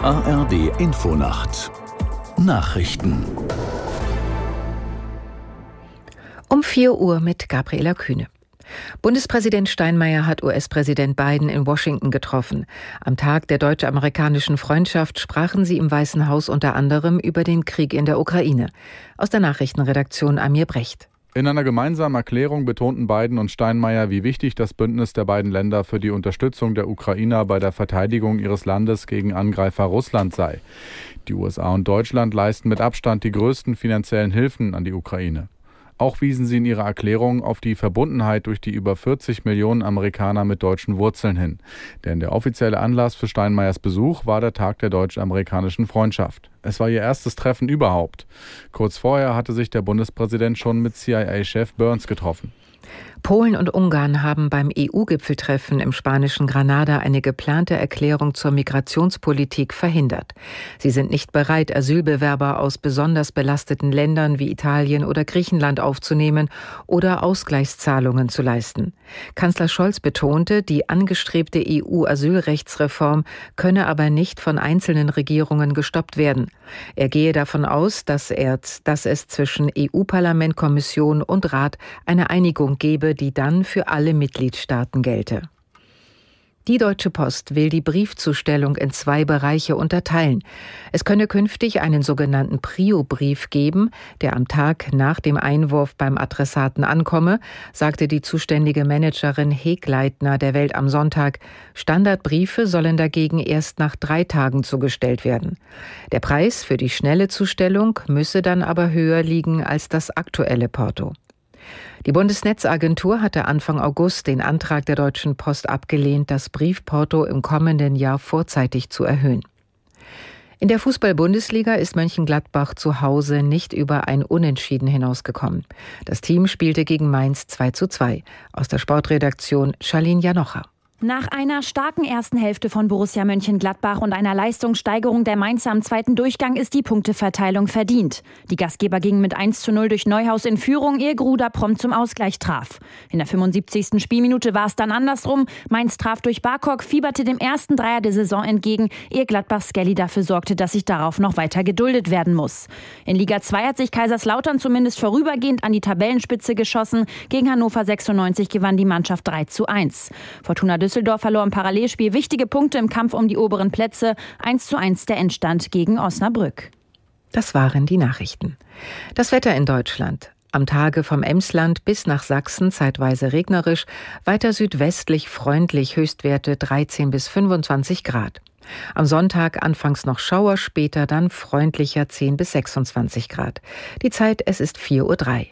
ARD Infonacht Nachrichten um 4 Uhr mit Gabriela Kühne. Bundespräsident Steinmeier hat US-Präsident Biden in Washington getroffen. Am Tag der deutsch-amerikanischen Freundschaft sprachen sie im Weißen Haus unter anderem über den Krieg in der Ukraine. Aus der Nachrichtenredaktion Amir Brecht. In einer gemeinsamen Erklärung betonten Biden und Steinmeier, wie wichtig das Bündnis der beiden Länder für die Unterstützung der Ukrainer bei der Verteidigung ihres Landes gegen Angreifer Russland sei. Die USA und Deutschland leisten mit Abstand die größten finanziellen Hilfen an die Ukraine. Auch wiesen sie in ihrer Erklärung auf die Verbundenheit durch die über 40 Millionen Amerikaner mit deutschen Wurzeln hin. Denn der offizielle Anlass für Steinmeiers Besuch war der Tag der deutsch-amerikanischen Freundschaft. Es war ihr erstes Treffen überhaupt. Kurz vorher hatte sich der Bundespräsident schon mit CIA-Chef Burns getroffen. Polen und Ungarn haben beim EU-Gipfeltreffen im spanischen Granada eine geplante Erklärung zur Migrationspolitik verhindert. Sie sind nicht bereit, Asylbewerber aus besonders belasteten Ländern wie Italien oder Griechenland aufzunehmen oder Ausgleichszahlungen zu leisten. Kanzler Scholz betonte, die angestrebte EU-Asylrechtsreform könne aber nicht von einzelnen Regierungen gestoppt werden. Er gehe davon aus, dass, er, dass es zwischen EU-Parlament, Kommission und Rat eine Einigung gebe, die dann für alle Mitgliedstaaten gelte. Die Deutsche Post will die Briefzustellung in zwei Bereiche unterteilen. Es könne künftig einen sogenannten Prio-Brief geben, der am Tag nach dem Einwurf beim Adressaten ankomme, sagte die zuständige Managerin Hegleitner der Welt am Sonntag. Standardbriefe sollen dagegen erst nach drei Tagen zugestellt werden. Der Preis für die schnelle Zustellung müsse dann aber höher liegen als das aktuelle Porto. Die Bundesnetzagentur hatte Anfang August den Antrag der Deutschen Post abgelehnt, das Briefporto im kommenden Jahr vorzeitig zu erhöhen. In der Fußball-Bundesliga ist Mönchengladbach zu Hause nicht über ein Unentschieden hinausgekommen. Das Team spielte gegen Mainz 2 zu 2. Aus der Sportredaktion Charlene Janocha. Nach einer starken ersten Hälfte von Borussia Mönchengladbach und einer Leistungssteigerung der Mainzer am zweiten Durchgang ist die Punkteverteilung verdient. Die Gastgeber gingen mit 1 zu 0 durch Neuhaus in Führung, ehe Gruder prompt zum Ausgleich traf. In der 75. Spielminute war es dann andersrum. Mainz traf durch Barkok, fieberte dem ersten Dreier der Saison entgegen, ehe Gladbach Skelly dafür sorgte, dass sich darauf noch weiter geduldet werden muss. In Liga 2 hat sich Kaiserslautern zumindest vorübergehend an die Tabellenspitze geschossen. Gegen Hannover 96 gewann die Mannschaft 3 zu 1. Fortuna Düsseldorf verlor im Parallelspiel wichtige Punkte im Kampf um die oberen Plätze. 1 zu 1 der Endstand gegen Osnabrück. Das waren die Nachrichten. Das Wetter in Deutschland. Am Tage vom Emsland bis nach Sachsen zeitweise regnerisch, weiter südwestlich freundlich, Höchstwerte 13 bis 25 Grad. Am Sonntag anfangs noch Schauer, später dann freundlicher 10 bis 26 Grad. Die Zeit, es ist 4.03 Uhr.